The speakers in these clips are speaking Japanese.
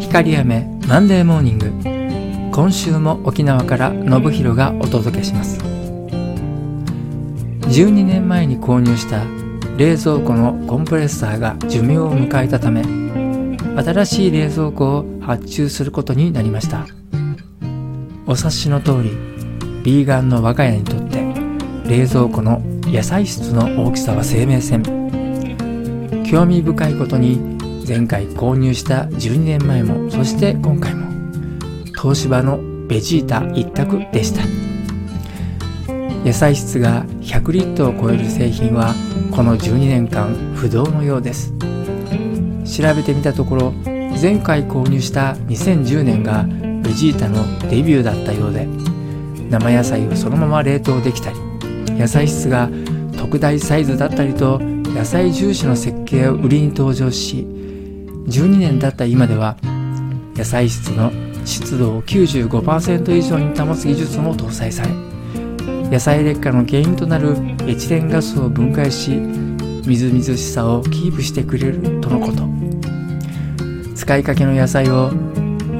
光雨マンデーモーニング。今週も沖縄から信弘がお届けします。12年前に購入した冷蔵庫のコンプレッサーが寿命を迎えたため新しい冷蔵庫を発注することになりました。お察しの通りビーガンの我が家にとって冷蔵庫の野菜室の大きさは生命線。興味深いことに前回購入した12年前もそして今回も東芝のベジータ一択でした。野菜室が100リットルを超える製品はこの12年間不動のようです。調べてみたところ前回購入した2010年がベジータのデビューだったようで生野菜をそのまま冷凍できたり野菜室が特大サイズだったりと野菜重視の設計を売りに登場し12年経った今では野菜室の湿度を95%以上に保つ技術も搭載され野菜劣化の原因となるエチレンガスを分解しみずみずしさをキープしてくれるとのこと。使いかけの野菜を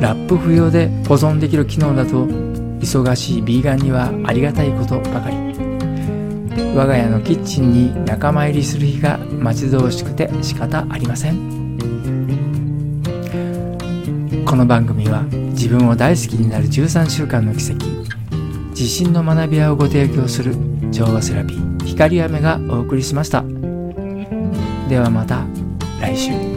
ラップ不要で保存できる機能だと忙しいビーガンにはありがたいことばかり。我が家のキッチンに仲間入りする日が待ち遠しくて仕方ありません。この番組は自分を大好きになる13週間の奇跡自信の学び屋をご提供する調和セラピー光雨がお送りしました。ではまた来週。